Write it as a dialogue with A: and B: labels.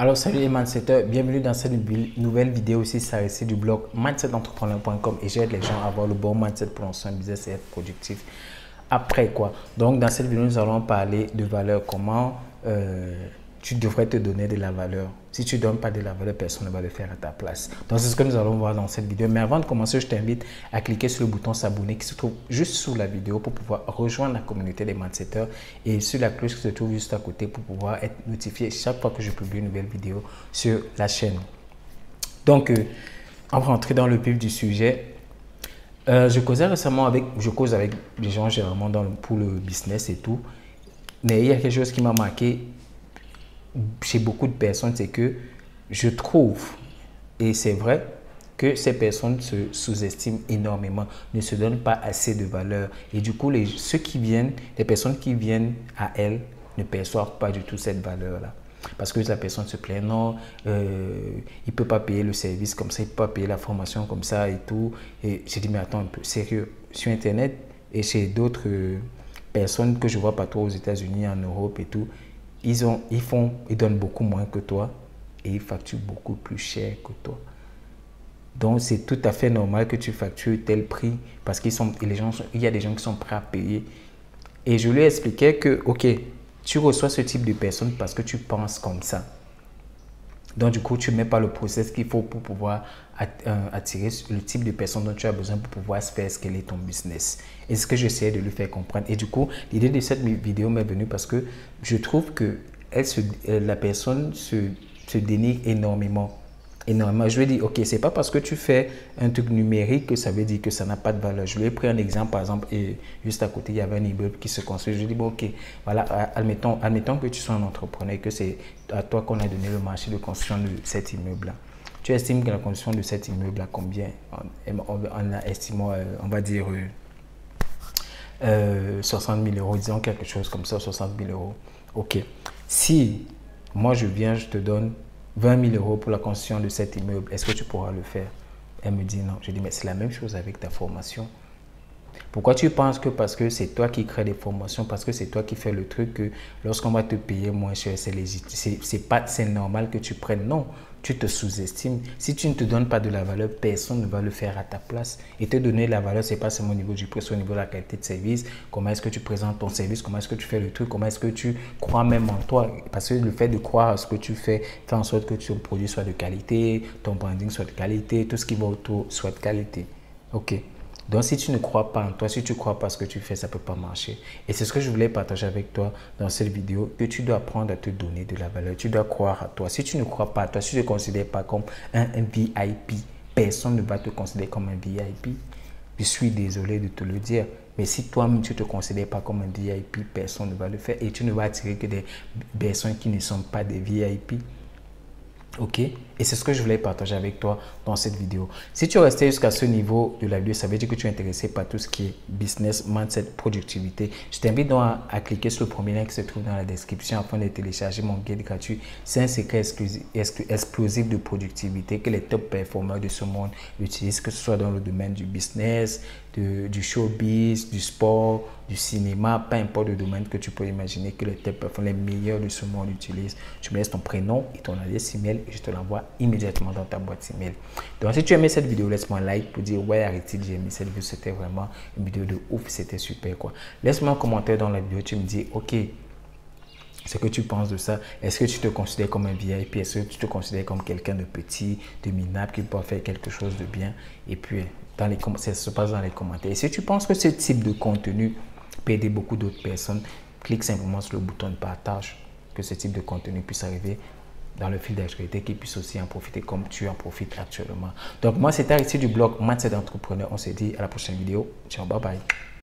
A: Alors salut les mindsetters, bienvenue dans cette nouvelle vidéo aussi, ça ici du blog mindsetentrepreneur.com et j'aide les gens à avoir le bon mindset pour lancer un business et être productif. Après quoi Donc dans cette vidéo, nous allons parler de valeur, comment euh, tu devrais te donner de la valeur? Si tu ne donnes pas de la valeur, personne ne va le faire à ta place. Donc, c'est ce que nous allons voir dans cette vidéo. Mais avant de commencer, je t'invite à cliquer sur le bouton s'abonner qui se trouve juste sous la vidéo pour pouvoir rejoindre la communauté des mindsetters et sur la cloche qui se trouve juste à côté pour pouvoir être notifié chaque fois que je publie une nouvelle vidéo sur la chaîne. Donc, euh, on va rentrer dans le vif du sujet. Euh, je causais récemment avec, je cause avec des gens généralement dans pour le business et tout. Mais il y a quelque chose qui m'a marqué chez beaucoup de personnes, c'est que je trouve, et c'est vrai, que ces personnes se sous-estiment énormément, ne se donnent pas assez de valeur. Et du coup, les, ceux qui viennent, les personnes qui viennent à elles ne perçoivent pas du tout cette valeur-là. Parce que la personne se plaint, non, euh, il ne peut pas payer le service comme ça, il ne peut pas payer la formation comme ça et tout. Et j'ai dit, mais attends un peu, sérieux, sur Internet et chez d'autres euh, personnes que je vois pas trop aux États-Unis, en Europe et tout, ils, ont, ils, font, ils donnent beaucoup moins que toi et ils facturent beaucoup plus cher que toi. Donc, c'est tout à fait normal que tu factures tel prix parce qu'il y a des gens qui sont prêts à payer. Et je lui expliquais que, OK, tu reçois ce type de personne parce que tu penses comme ça. Donc, du coup, tu ne mets pas le process qu'il faut pour pouvoir euh, attirer le type de personne dont tu as besoin pour pouvoir faire scaler ton business. Et ce que j'essaie de lui faire comprendre. Et du coup, l'idée de cette vidéo m'est venue parce que je trouve que elle se, euh, la personne se, se dénigre énormément énormément. Je lui ai dit, ok, c'est pas parce que tu fais un truc numérique que ça veut dire que ça n'a pas de valeur. Je lui ai pris un exemple, par exemple, et juste à côté, il y avait un immeuble qui se construit. Je lui ai dit, bon, ok, voilà, admettons, admettons que tu sois un entrepreneur et que c'est à toi qu'on a donné le marché de construction de cet immeuble-là. Tu estimes que la construction de cet immeuble-là, combien on, a estimé, euh, on va dire, 60 euh, 000 euh, euros, disons quelque chose comme ça, 60 000 euros. Ok. Si moi je viens, je te donne 20 000 euros pour la construction de cet immeuble, est-ce que tu pourras le faire? Elle me dit non. Je dis, mais c'est la même chose avec ta formation. Pourquoi tu penses que parce que c'est toi qui crée des formations, parce que c'est toi qui fais le truc, que lorsqu'on va te payer moins cher, c'est légitime, c'est pas, c'est normal que tu prennes? Non, tu te sous-estimes. Si tu ne te donnes pas de la valeur, personne ne va le faire à ta place. Et te donner la valeur, c'est pas seulement au niveau du prix, c'est au niveau de la qualité de service. Comment est-ce que tu présentes ton service, comment est-ce que tu fais le truc, comment est-ce que tu crois même en toi? Parce que le fait de croire à ce que tu fais fait en sorte que ton produit soit de qualité, ton branding soit de qualité, tout ce qui va autour soit de qualité. Ok. Donc, si tu ne crois pas en toi, si tu crois pas ce que tu fais, ça ne peut pas marcher. Et c'est ce que je voulais partager avec toi dans cette vidéo, que tu dois apprendre à te donner de la valeur. Tu dois croire à toi. Si tu ne crois pas à toi, si tu ne te considères pas comme un, VIP, personne ne va te considérer comme un VIP. Je suis désolé de te le dire. Mais si toi-même, tu ne te considères pas comme un VIP, personne ne va le faire. Et tu ne vas attirer que des personnes qui ne sont pas des VIP. OK Et c'est ce que je voulais partager avec toi dans cette vidéo. Si tu es resté jusqu'à ce niveau de la vidéo, ça veut dire que tu es intéressé par tout ce qui est business, mindset, productivité. Je t'invite donc à, cliquer sur le premier lien qui se trouve dans la description afin de télécharger mon guide gratuit. C'est un secret explosif de productivité que les top performeurs de ce monde utilisent, que ce soit dans le domaine du business, du showbiz, du sport, du cinéma, peu importe le domaine que tu peux imaginer que les performeurs, les meilleurs de ce monde utilisent. Tu me laisses ton prénom et ton adresse email et je te l'envoie immédiatement dans ta boîte email. Donc si tu aimé cette vidéo, laisse-moi un like pour dire ouais arrête j'ai aimé cette vidéo, c'était vraiment une vidéo de ouf, c'était super quoi. Laisse-moi un commentaire dans la vidéo, tu me dis ok, ce que tu penses de ça. Est-ce que tu te considères comme un VIP Est-ce que tu te considères comme quelqu'un de petit, de minable, qui peut faire quelque chose de bien? Et puis, dans les, ça se passe dans les commentaires. Et si tu penses que ce type de contenu aider beaucoup d'autres personnes, clique simplement sur le bouton de partage, que ce type de contenu puisse arriver dans le fil d'actualité, qui puisse aussi en profiter comme tu en profites actuellement. Donc, moi, c'était ici du blog Mindset d'entrepreneur. On se dit à la prochaine vidéo. Ciao, bye bye.